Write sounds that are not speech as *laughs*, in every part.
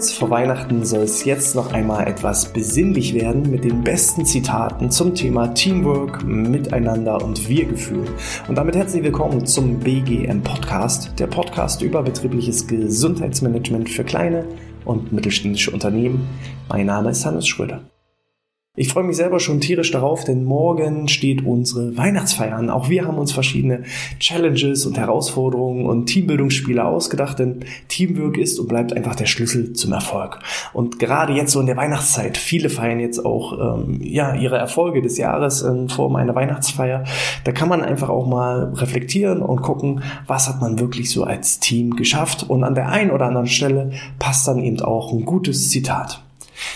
Kurz vor Weihnachten soll es jetzt noch einmal etwas besinnlich werden mit den besten Zitaten zum Thema Teamwork, Miteinander und Wir-Gefühl. Und damit herzlich willkommen zum BGM Podcast, der Podcast über betriebliches Gesundheitsmanagement für kleine und mittelständische Unternehmen. Mein Name ist Hannes Schröder. Ich freue mich selber schon tierisch darauf, denn morgen steht unsere Weihnachtsfeier an. Auch wir haben uns verschiedene Challenges und Herausforderungen und Teambildungsspiele ausgedacht, denn Teamwork ist und bleibt einfach der Schlüssel zum Erfolg. Und gerade jetzt so in der Weihnachtszeit, viele feiern jetzt auch ähm, ja ihre Erfolge des Jahres in Form einer Weihnachtsfeier. Da kann man einfach auch mal reflektieren und gucken, was hat man wirklich so als Team geschafft. Und an der einen oder anderen Stelle passt dann eben auch ein gutes Zitat.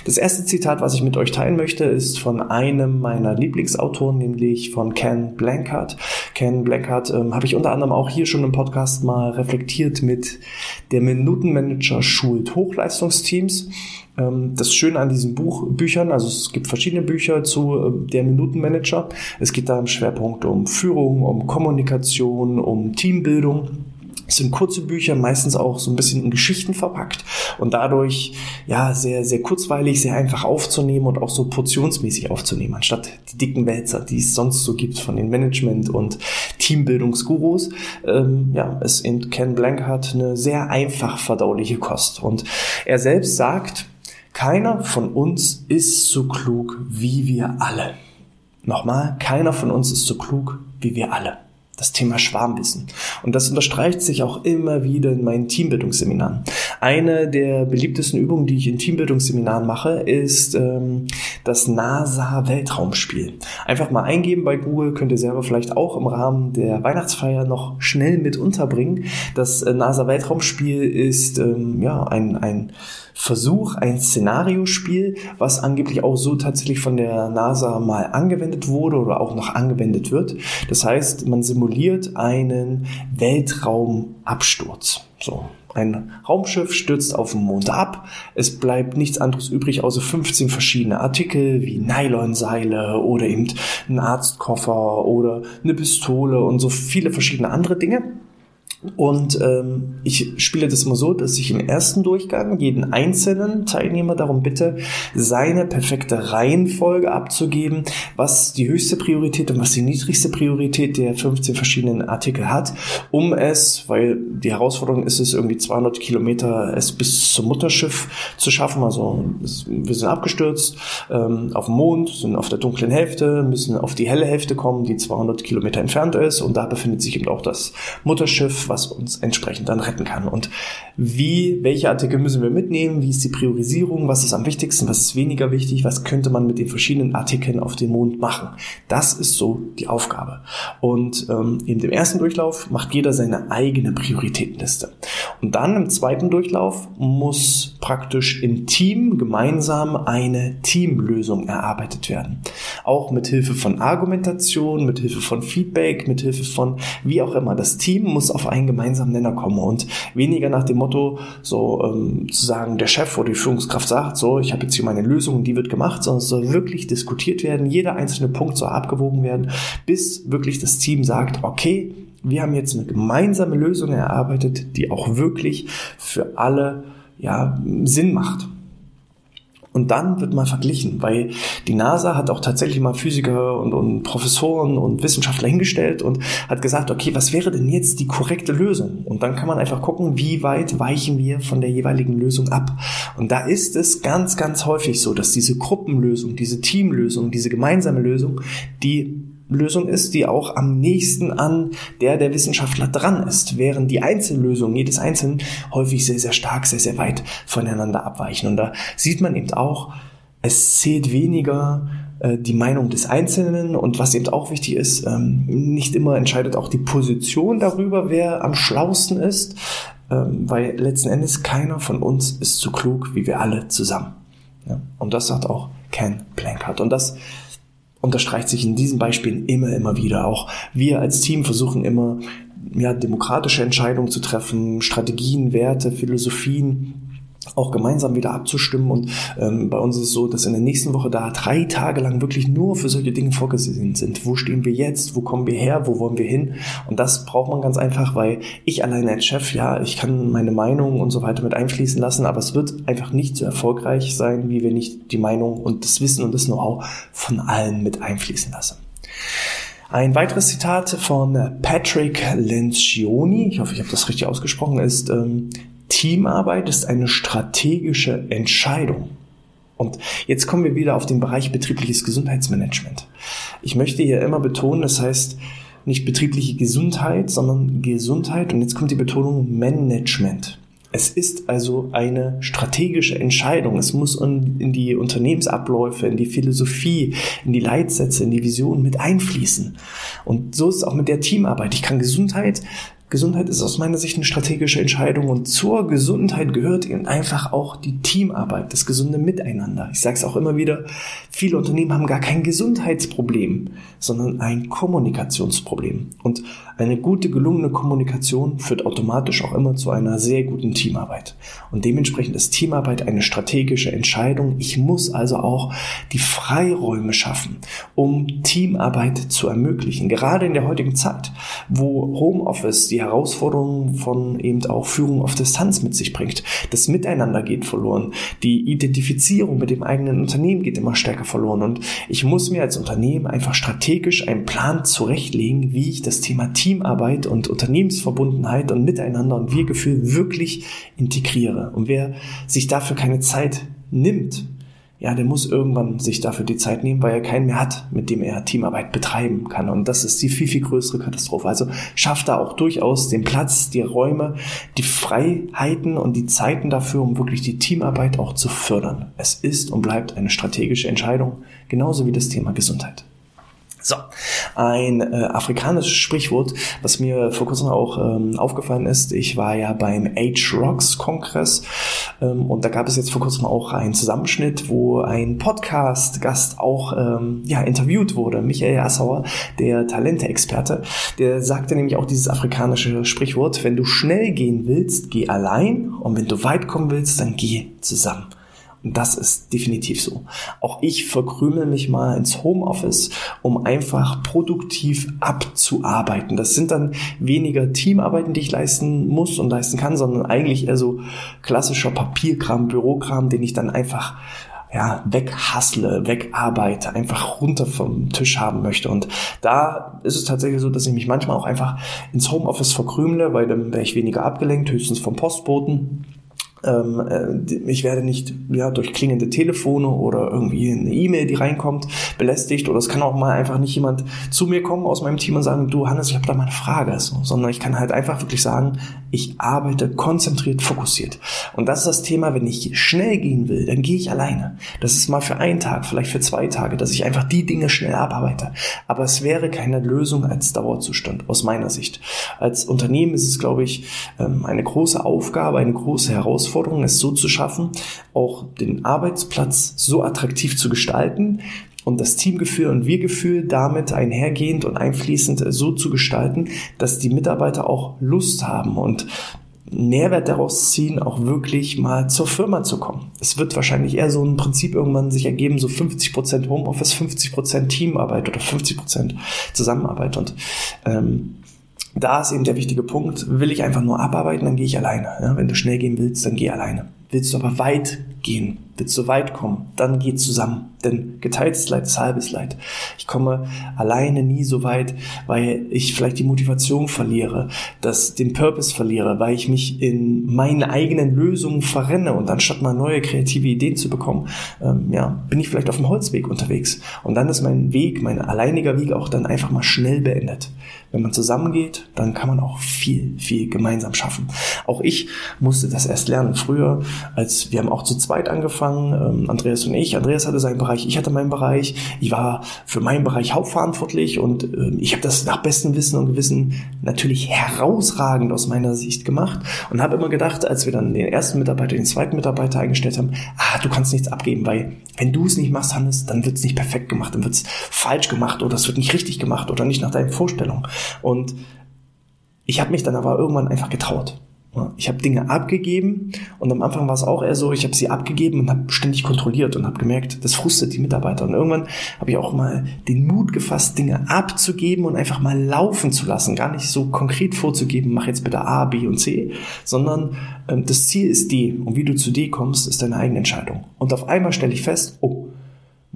Das erste Zitat, was ich mit euch teilen möchte, ist von einem meiner Lieblingsautoren, nämlich von Ken Blankard. Ken Blankard ähm, habe ich unter anderem auch hier schon im Podcast mal reflektiert mit der Minutenmanager schult Hochleistungsteams. Ähm, das Schöne an diesen Buch, Büchern, also es gibt verschiedene Bücher zu äh, der Minutenmanager. Es geht da im Schwerpunkt um Führung, um Kommunikation, um Teambildung. Es sind kurze Bücher, meistens auch so ein bisschen in Geschichten verpackt und dadurch ja sehr, sehr kurzweilig, sehr einfach aufzunehmen und auch so portionsmäßig aufzunehmen, anstatt die dicken Wälzer, die es sonst so gibt von den Management- und Teambildungsgurus. Ähm, ja, es in Ken Blank hat eine sehr einfach verdauliche Kost und er selbst sagt, keiner von uns ist so klug wie wir alle. Nochmal, keiner von uns ist so klug wie wir alle das Thema Schwarmwissen. Und das unterstreicht sich auch immer wieder in meinen Teambildungsseminaren. Eine der beliebtesten Übungen, die ich in Teambildungsseminaren mache, ist ähm, das NASA-Weltraumspiel. Einfach mal eingeben bei Google, könnt ihr selber vielleicht auch im Rahmen der Weihnachtsfeier noch schnell mit unterbringen. Das äh, NASA-Weltraumspiel ist ähm, ja ein, ein Versuch, ein Szenariospiel, was angeblich auch so tatsächlich von der NASA mal angewendet wurde oder auch noch angewendet wird. Das heißt, man simuliert einen Weltraumabsturz. So. Ein Raumschiff stürzt auf den Mond ab. Es bleibt nichts anderes übrig, außer 15 verschiedene Artikel wie Nylonseile oder eben ein Arztkoffer oder eine Pistole und so viele verschiedene andere Dinge. Und ähm, ich spiele das immer so, dass ich im ersten Durchgang jeden einzelnen Teilnehmer darum bitte, seine perfekte Reihenfolge abzugeben, was die höchste Priorität und was die niedrigste Priorität der 15 verschiedenen Artikel hat, um es, weil die Herausforderung ist es, irgendwie 200 Kilometer es bis zum Mutterschiff zu schaffen. Also wir sind abgestürzt ähm, auf dem Mond, sind auf der dunklen Hälfte, müssen auf die helle Hälfte kommen, die 200 Kilometer entfernt ist und da befindet sich eben auch das Mutterschiff, was uns entsprechend dann retten kann. Und wie, welche Artikel müssen wir mitnehmen? Wie ist die Priorisierung? Was ist am wichtigsten? Was ist weniger wichtig? Was könnte man mit den verschiedenen Artikeln auf dem Mond machen? Das ist so die Aufgabe. Und ähm, in dem ersten Durchlauf macht jeder seine eigene Prioritätenliste. Und dann im zweiten Durchlauf muss praktisch im Team gemeinsam eine Teamlösung erarbeitet werden. Auch mit Hilfe von Argumentation, mit Hilfe von Feedback, mit Hilfe von wie auch immer. Das Team muss auf einen gemeinsamen Nenner kommen und weniger nach dem Motto, so ähm, zu sagen, der Chef oder die Führungskraft sagt, so, ich habe jetzt hier meine Lösung und die wird gemacht, sondern es soll wirklich diskutiert werden, jeder einzelne Punkt soll abgewogen werden, bis wirklich das Team sagt, okay, wir haben jetzt eine gemeinsame Lösung erarbeitet, die auch wirklich für alle ja, Sinn macht. Und dann wird mal verglichen, weil die NASA hat auch tatsächlich mal Physiker und, und, Professoren und Wissenschaftler hingestellt und hat gesagt, okay, was wäre denn jetzt die korrekte Lösung? Und dann kann man einfach gucken, wie weit weichen wir von der jeweiligen Lösung ab. Und da ist es ganz, ganz häufig so, dass diese Gruppenlösung, diese Teamlösung, diese gemeinsame Lösung, die Lösung ist, die auch am nächsten an der der Wissenschaftler dran ist, während die Einzellösungen jedes Einzelnen häufig sehr, sehr stark, sehr, sehr weit voneinander abweichen. Und da sieht man eben auch, es zählt weniger äh, die Meinung des Einzelnen und was eben auch wichtig ist, ähm, nicht immer entscheidet auch die Position darüber, wer am schlausten ist, ähm, weil letzten Endes keiner von uns ist so klug wie wir alle zusammen. Und das sagt auch Ken Plankard. Und das unterstreicht sich in diesen Beispielen immer, immer wieder. Auch wir als Team versuchen immer, ja, demokratische Entscheidungen zu treffen, Strategien, Werte, Philosophien auch gemeinsam wieder abzustimmen. Und ähm, bei uns ist es so, dass in der nächsten Woche da drei Tage lang wirklich nur für solche Dinge vorgesehen sind. Wo stehen wir jetzt? Wo kommen wir her? Wo wollen wir hin? Und das braucht man ganz einfach, weil ich alleine als Chef, ja, ich kann meine Meinung und so weiter mit einfließen lassen, aber es wird einfach nicht so erfolgreich sein, wie wenn ich die Meinung und das Wissen und das Know-how von allen mit einfließen lasse. Ein weiteres Zitat von Patrick Lencioni, ich hoffe, ich habe das richtig ausgesprochen, ist, ähm, Teamarbeit ist eine strategische Entscheidung. Und jetzt kommen wir wieder auf den Bereich betriebliches Gesundheitsmanagement. Ich möchte hier immer betonen, das heißt nicht betriebliche Gesundheit, sondern Gesundheit und jetzt kommt die Betonung Management. Es ist also eine strategische Entscheidung. Es muss in die Unternehmensabläufe, in die Philosophie, in die Leitsätze, in die Vision mit einfließen. Und so ist es auch mit der Teamarbeit. Ich kann Gesundheit Gesundheit ist aus meiner Sicht eine strategische Entscheidung und zur Gesundheit gehört eben einfach auch die Teamarbeit, das gesunde Miteinander. Ich sage es auch immer wieder, viele Unternehmen haben gar kein Gesundheitsproblem, sondern ein Kommunikationsproblem. Und eine gute, gelungene Kommunikation führt automatisch auch immer zu einer sehr guten Teamarbeit. Und dementsprechend ist Teamarbeit eine strategische Entscheidung. Ich muss also auch die Freiräume schaffen, um Teamarbeit zu ermöglichen. Gerade in der heutigen Zeit, wo Homeoffice die Herausforderungen von eben auch Führung auf Distanz mit sich bringt. Das Miteinander geht verloren. Die Identifizierung mit dem eigenen Unternehmen geht immer stärker verloren. Und ich muss mir als Unternehmen einfach strategisch einen Plan zurechtlegen, wie ich das Thema Teamarbeit und Unternehmensverbundenheit und Miteinander und Wir-Gefühl wirklich integriere. Und wer sich dafür keine Zeit nimmt, ja, der muss irgendwann sich dafür die Zeit nehmen, weil er keinen mehr hat, mit dem er Teamarbeit betreiben kann. Und das ist die viel, viel größere Katastrophe. Also schafft da auch durchaus den Platz, die Räume, die Freiheiten und die Zeiten dafür, um wirklich die Teamarbeit auch zu fördern. Es ist und bleibt eine strategische Entscheidung, genauso wie das Thema Gesundheit. So, ein äh, afrikanisches Sprichwort, was mir vor kurzem auch ähm, aufgefallen ist. Ich war ja beim H-Rocks-Kongress ähm, und da gab es jetzt vor kurzem auch einen Zusammenschnitt, wo ein Podcast-Gast auch ähm, ja, interviewt wurde. Michael Assauer, der Talente-Experte, der sagte nämlich auch dieses afrikanische Sprichwort, wenn du schnell gehen willst, geh allein und wenn du weit kommen willst, dann geh zusammen. Das ist definitiv so. Auch ich verkrümel mich mal ins Homeoffice, um einfach produktiv abzuarbeiten. Das sind dann weniger Teamarbeiten, die ich leisten muss und leisten kann, sondern eigentlich eher so klassischer Papierkram, Bürokram, den ich dann einfach ja, weghassle, wegarbeite, einfach runter vom Tisch haben möchte. Und da ist es tatsächlich so, dass ich mich manchmal auch einfach ins Homeoffice verkrümle, weil dann wäre ich weniger abgelenkt, höchstens vom Postboten ich werde nicht ja, durch klingende Telefone oder irgendwie eine E-Mail, die reinkommt, belästigt. Oder es kann auch mal einfach nicht jemand zu mir kommen aus meinem Team und sagen, du Hannes, ich habe da mal eine Frage. So, sondern ich kann halt einfach wirklich sagen, ich arbeite konzentriert, fokussiert. Und das ist das Thema, wenn ich schnell gehen will, dann gehe ich alleine. Das ist mal für einen Tag, vielleicht für zwei Tage, dass ich einfach die Dinge schnell abarbeite. Aber es wäre keine Lösung als Dauerzustand aus meiner Sicht. Als Unternehmen ist es, glaube ich, ähm, eine große Aufgabe, eine große Herausforderung, Herausforderung, es so zu schaffen, auch den Arbeitsplatz so attraktiv zu gestalten, und das Teamgefühl und Wir-Gefühl damit einhergehend und einfließend so zu gestalten, dass die Mitarbeiter auch Lust haben und Mehrwert daraus ziehen, auch wirklich mal zur Firma zu kommen. Es wird wahrscheinlich eher so ein Prinzip irgendwann sich ergeben, so 50% Homeoffice, 50% Teamarbeit oder 50% Zusammenarbeit. Und ähm, da ist eben der wichtige Punkt, will ich einfach nur abarbeiten, dann gehe ich alleine. Ja, wenn du schnell gehen willst, dann geh alleine. Willst du aber weit gehen, willst du weit kommen, dann geh zusammen. Denn geteiltes Leid ist halbes Leid. Ich komme alleine nie so weit, weil ich vielleicht die Motivation verliere, das, den Purpose verliere, weil ich mich in meinen eigenen Lösungen verrenne und anstatt mal neue kreative Ideen zu bekommen, ähm, ja, bin ich vielleicht auf dem Holzweg unterwegs. Und dann ist mein Weg, mein alleiniger Weg auch dann einfach mal schnell beendet. Wenn man zusammengeht, dann kann man auch viel, viel gemeinsam schaffen. Auch ich musste das erst lernen. Früher, als wir haben auch zu zweit angefangen, ähm, Andreas und ich. Andreas hatte seinen Bereich, ich hatte meinen Bereich. Ich war für meinen Bereich hauptverantwortlich und äh, ich habe das nach bestem Wissen und Gewissen natürlich herausragend aus meiner Sicht gemacht und habe immer gedacht, als wir dann den ersten Mitarbeiter, den zweiten Mitarbeiter eingestellt haben, ah, du kannst nichts abgeben, weil wenn du es nicht machst, Hannes, dann wird es nicht perfekt gemacht, dann wird es falsch gemacht oder es wird nicht richtig gemacht oder nicht nach deinen Vorstellungen. Und ich habe mich dann aber irgendwann einfach getraut. Ich habe Dinge abgegeben und am Anfang war es auch eher so, ich habe sie abgegeben und habe ständig kontrolliert und habe gemerkt, das frustet die Mitarbeiter. Und irgendwann habe ich auch mal den Mut gefasst, Dinge abzugeben und einfach mal laufen zu lassen. Gar nicht so konkret vorzugeben, mach jetzt bitte A, B und C, sondern ähm, das Ziel ist D. Und wie du zu D kommst, ist deine eigene Entscheidung. Und auf einmal stelle ich fest, oh,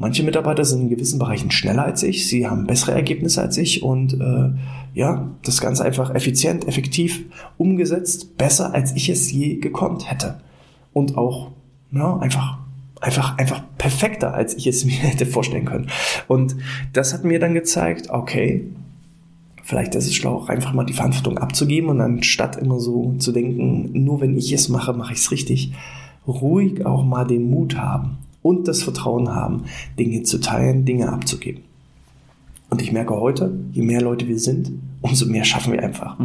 Manche Mitarbeiter sind in gewissen Bereichen schneller als ich, sie haben bessere Ergebnisse als ich und äh, ja, das Ganze einfach effizient, effektiv umgesetzt, besser als ich es je gekonnt hätte. Und auch ja, einfach, einfach, einfach perfekter, als ich es *laughs* mir hätte vorstellen können. Und das hat mir dann gezeigt, okay, vielleicht ist es schlau, einfach mal die Verantwortung abzugeben und anstatt immer so zu denken, nur wenn ich es mache, mache ich es richtig, ruhig auch mal den Mut haben und das Vertrauen haben, Dinge zu teilen, Dinge abzugeben. Und ich merke heute, je mehr Leute wir sind, umso mehr schaffen wir einfach.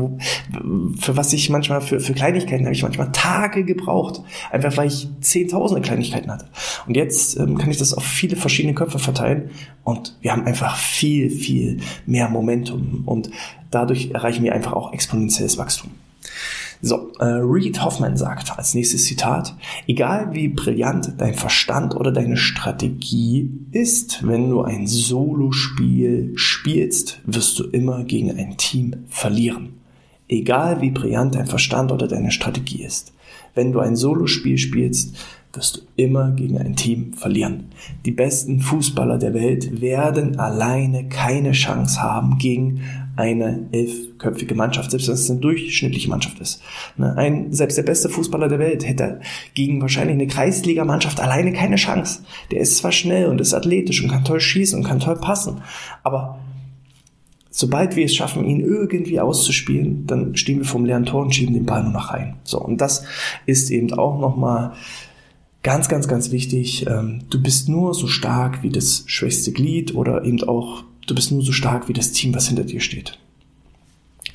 Für was ich manchmal, für, für Kleinigkeiten habe ich manchmal Tage gebraucht. Einfach weil ich zehntausende Kleinigkeiten hatte. Und jetzt ähm, kann ich das auf viele verschiedene Köpfe verteilen. Und wir haben einfach viel, viel mehr Momentum. Und dadurch erreichen wir einfach auch exponentielles Wachstum. So, äh, Reed Hoffman sagt als nächstes Zitat, egal wie brillant dein Verstand oder deine Strategie ist, wenn du ein Solospiel spielst, wirst du immer gegen ein Team verlieren. Egal wie brillant dein Verstand oder deine Strategie ist. Wenn du ein Solospiel spielst, wirst du immer gegen ein Team verlieren. Die besten Fußballer der Welt werden alleine keine Chance haben gegen eine elfköpfige Mannschaft, selbst wenn es eine durchschnittliche Mannschaft ist. Ne, ein, selbst der beste Fußballer der Welt hätte gegen wahrscheinlich eine Kreisligamannschaft alleine keine Chance. Der ist zwar schnell und ist athletisch und kann toll schießen und kann toll passen, aber sobald wir es schaffen, ihn irgendwie auszuspielen, dann stehen wir vom leeren Tor und schieben den Ball nur noch rein. So, und das ist eben auch nochmal ganz, ganz, ganz wichtig. Ähm, du bist nur so stark wie das schwächste Glied oder eben auch Du bist nur so stark wie das Team, was hinter dir steht.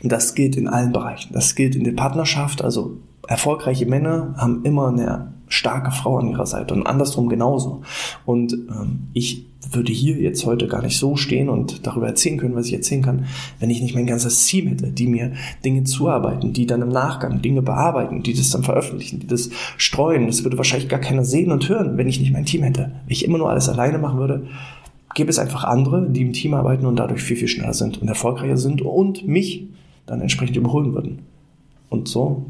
Und das gilt in allen Bereichen. Das gilt in der Partnerschaft. Also erfolgreiche Männer haben immer eine starke Frau an ihrer Seite und andersrum genauso. Und ähm, ich würde hier jetzt heute gar nicht so stehen und darüber erzählen können, was ich erzählen kann, wenn ich nicht mein ganzes Team hätte, die mir Dinge zuarbeiten, die dann im Nachgang Dinge bearbeiten, die das dann veröffentlichen, die das streuen. Das würde wahrscheinlich gar keiner sehen und hören, wenn ich nicht mein Team hätte. Wenn ich immer nur alles alleine machen würde, gäbe es einfach andere, die im Team arbeiten und dadurch viel, viel schneller sind und erfolgreicher sind und mich dann entsprechend überholen würden. Und so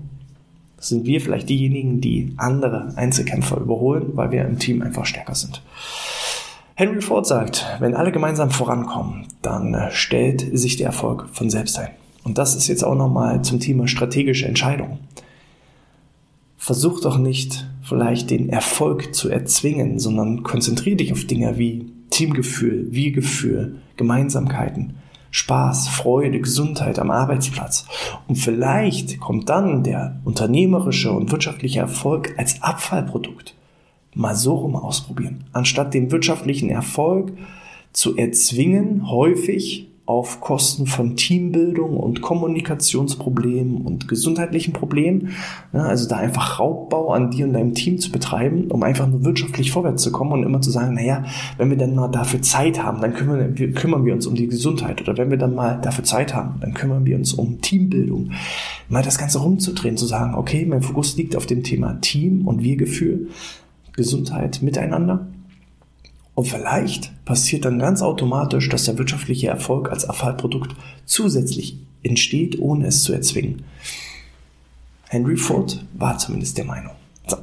sind wir vielleicht diejenigen, die andere Einzelkämpfer überholen, weil wir im Team einfach stärker sind. Henry Ford sagt, wenn alle gemeinsam vorankommen, dann stellt sich der Erfolg von selbst ein. Und das ist jetzt auch nochmal zum Thema strategische Entscheidungen. Versuch doch nicht vielleicht den Erfolg zu erzwingen, sondern konzentriere dich auf Dinge wie Teamgefühl, Wir-Gefühl, Gemeinsamkeiten, Spaß, Freude, Gesundheit am Arbeitsplatz. Und vielleicht kommt dann der unternehmerische und wirtschaftliche Erfolg als Abfallprodukt. Mal so rum ausprobieren. Anstatt den wirtschaftlichen Erfolg zu erzwingen, häufig auf Kosten von Teambildung und Kommunikationsproblemen und gesundheitlichen Problemen. Ja, also da einfach Raubbau an dir und deinem Team zu betreiben, um einfach nur wirtschaftlich vorwärts zu kommen und immer zu sagen, naja, wenn wir dann mal dafür Zeit haben, dann kümmern wir, kümmern wir uns um die Gesundheit. Oder wenn wir dann mal dafür Zeit haben, dann kümmern wir uns um Teambildung. Mal das Ganze rumzudrehen, zu sagen, okay, mein Fokus liegt auf dem Thema Team und Wir-Gefühl, Gesundheit miteinander und vielleicht passiert dann ganz automatisch, dass der wirtschaftliche Erfolg als Abfallprodukt zusätzlich entsteht, ohne es zu erzwingen. Henry Ford war zumindest der Meinung. So.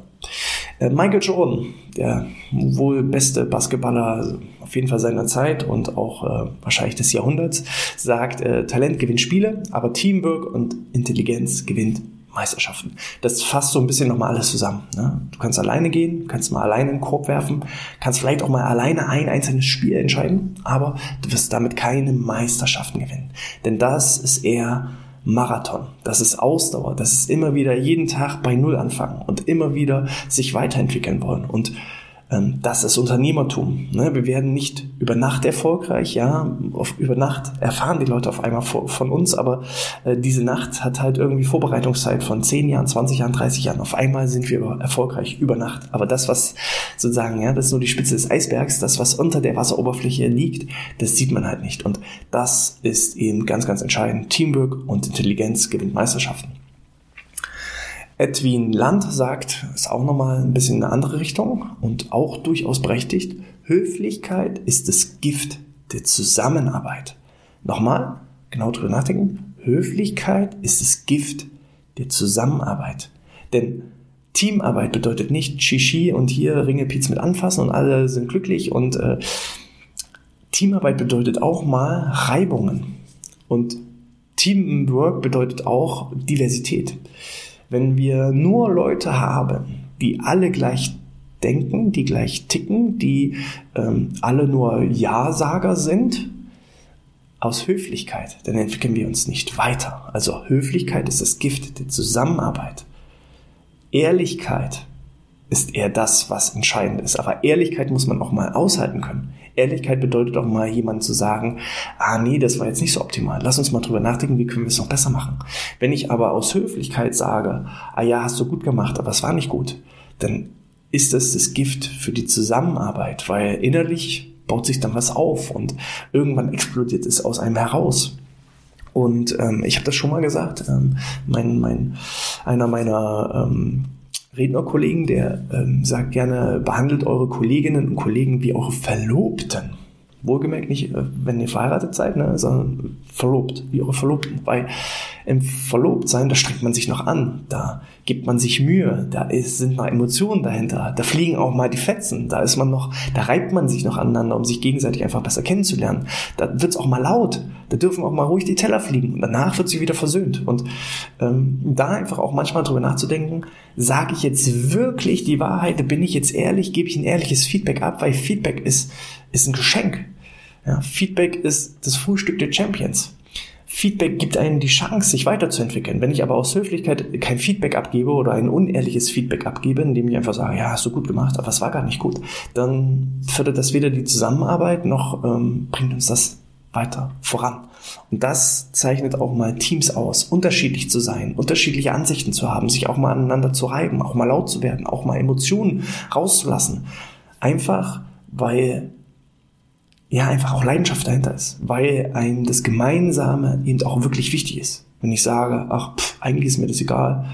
Äh, Michael Jordan, der wohl beste Basketballer auf jeden Fall seiner Zeit und auch äh, wahrscheinlich des Jahrhunderts, sagt, äh, Talent gewinnt Spiele, aber Teamwork und Intelligenz gewinnt Meisterschaften. Das fasst so ein bisschen nochmal alles zusammen. Ne? Du kannst alleine gehen, kannst mal alleine einen Korb werfen, kannst vielleicht auch mal alleine ein einzelnes Spiel entscheiden, aber du wirst damit keine Meisterschaften gewinnen. Denn das ist eher Marathon. Das ist Ausdauer. Das ist immer wieder jeden Tag bei Null anfangen und immer wieder sich weiterentwickeln wollen. Und das ist Unternehmertum. Ne? Wir werden nicht über Nacht erfolgreich, ja, über Nacht erfahren die Leute auf einmal von uns, aber äh, diese Nacht hat halt irgendwie Vorbereitungszeit von 10 Jahren, 20 Jahren, 30 Jahren. Auf einmal sind wir erfolgreich über Nacht. Aber das, was sozusagen, ja, das ist nur die Spitze des Eisbergs, das, was unter der Wasseroberfläche liegt, das sieht man halt nicht. Und das ist eben ganz, ganz entscheidend. Teamwork und Intelligenz gewinnt Meisterschaften. Edwin Land sagt, ist auch nochmal ein bisschen in eine andere Richtung und auch durchaus berechtigt, Höflichkeit ist das Gift der Zusammenarbeit. Nochmal, genau drüber nachdenken, Höflichkeit ist das Gift der Zusammenarbeit. Denn Teamarbeit bedeutet nicht Shishi und hier Ringelpiez mit anfassen und alle sind glücklich und äh, Teamarbeit bedeutet auch mal Reibungen und Teamwork bedeutet auch Diversität. Wenn wir nur Leute haben, die alle gleich denken, die gleich ticken, die ähm, alle nur Ja-Sager sind, aus Höflichkeit, dann entwickeln wir uns nicht weiter. Also Höflichkeit ist das Gift der Zusammenarbeit. Ehrlichkeit ist eher das, was entscheidend ist. Aber Ehrlichkeit muss man auch mal aushalten können. Ehrlichkeit bedeutet auch mal jemand zu sagen, ah nee, das war jetzt nicht so optimal. Lass uns mal drüber nachdenken, wie können wir es noch besser machen. Wenn ich aber aus Höflichkeit sage, ah ja, hast du gut gemacht, aber es war nicht gut, dann ist das das Gift für die Zusammenarbeit, weil innerlich baut sich dann was auf und irgendwann explodiert es aus einem heraus. Und ähm, ich habe das schon mal gesagt, ähm, mein, mein, einer meiner ähm, Rednerkollegen, der ähm, sagt gerne, behandelt eure Kolleginnen und Kollegen wie eure Verlobten. Wohlgemerkt nicht, äh, wenn ihr verheiratet seid, ne, sondern verlobt, wie eure Verlobten. Weil im Verlobtsein, da strengt man sich noch an, da gibt man sich Mühe, da ist, sind noch Emotionen dahinter, da fliegen auch mal die Fetzen, da ist man noch, da reibt man sich noch aneinander, um sich gegenseitig einfach besser kennenzulernen. Da wird's auch mal laut, da dürfen auch mal ruhig die Teller fliegen und danach wird sie wieder versöhnt. Und ähm, da einfach auch manchmal drüber nachzudenken, sage ich jetzt wirklich die Wahrheit, bin ich jetzt ehrlich, gebe ich ein ehrliches Feedback ab, weil Feedback ist, ist ein Geschenk. Ja, Feedback ist das Frühstück der Champions. Feedback gibt einem die Chance, sich weiterzuentwickeln. Wenn ich aber aus Höflichkeit kein Feedback abgebe oder ein unehrliches Feedback abgebe, indem ich einfach sage, ja, hast du gut gemacht, aber es war gar nicht gut, dann fördert das weder die Zusammenarbeit noch ähm, bringt uns das weiter voran. Und das zeichnet auch mal Teams aus, unterschiedlich zu sein, unterschiedliche Ansichten zu haben, sich auch mal aneinander zu reiben, auch mal laut zu werden, auch mal Emotionen rauszulassen. Einfach, weil ja einfach auch Leidenschaft dahinter ist, weil einem das Gemeinsame eben auch wirklich wichtig ist. Wenn ich sage, ach, pff, eigentlich ist mir das egal,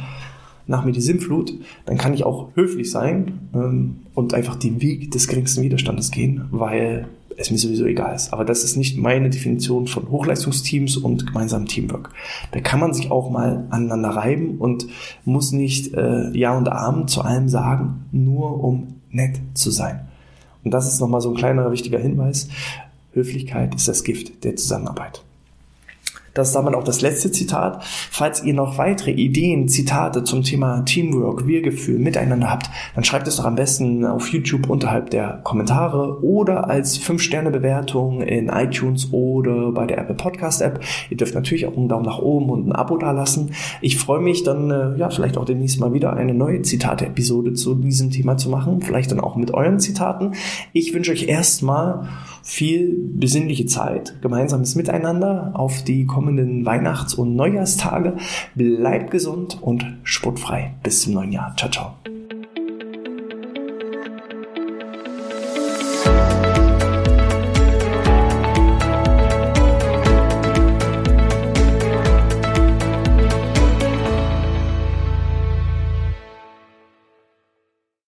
nach mir die Sinnflut, dann kann ich auch höflich sein ähm, und einfach den Weg des geringsten Widerstandes gehen, weil es mir sowieso egal ist. Aber das ist nicht meine Definition von Hochleistungsteams und gemeinsamem Teamwork. Da kann man sich auch mal aneinander reiben und muss nicht äh, Ja und Arm zu allem sagen, nur um nett zu sein. Und das ist nochmal so ein kleiner wichtiger Hinweis. Höflichkeit ist das Gift der Zusammenarbeit. Das ist damit auch das letzte Zitat. Falls ihr noch weitere Ideen, Zitate zum Thema Teamwork, Wir-Gefühl, Miteinander habt, dann schreibt es doch am besten auf YouTube unterhalb der Kommentare oder als 5-Sterne-Bewertung in iTunes oder bei der Apple Podcast App. Ihr dürft natürlich auch einen Daumen nach oben und ein Abo dalassen. Ich freue mich dann, äh, ja, vielleicht auch demnächst mal wieder eine neue Zitate-Episode zu diesem Thema zu machen. Vielleicht dann auch mit euren Zitaten. Ich wünsche euch erstmal viel besinnliche Zeit, gemeinsames Miteinander auf die kommenden Weihnachts- und Neujahrstage. Bleibt gesund und sportfrei. Bis zum neuen Jahr. Ciao, ciao.